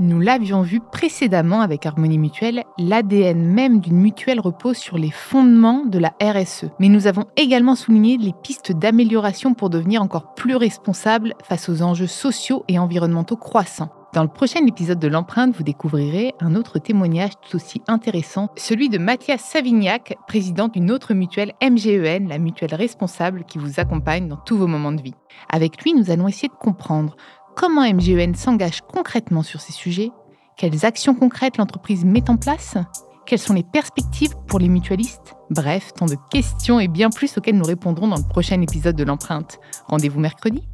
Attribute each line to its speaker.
Speaker 1: Nous l'avions vu précédemment avec Harmonie Mutuelle, l'ADN même d'une mutuelle repose sur les fondements de la RSE. Mais nous avons également souligné les pistes d'amélioration pour devenir encore plus responsables face aux enjeux sociaux et environnementaux croissants. Dans le prochain épisode de l'empreinte, vous découvrirez un autre témoignage tout aussi intéressant, celui de Mathias Savignac, président d'une autre mutuelle MGEN, la mutuelle responsable qui vous accompagne dans tous vos moments de vie. Avec lui, nous allons essayer de comprendre Comment MGEN s'engage concrètement sur ces sujets? Quelles actions concrètes l'entreprise met en place? Quelles sont les perspectives pour les mutualistes? Bref, tant de questions et bien plus auxquelles nous répondrons dans le prochain épisode de l'empreinte. Rendez-vous mercredi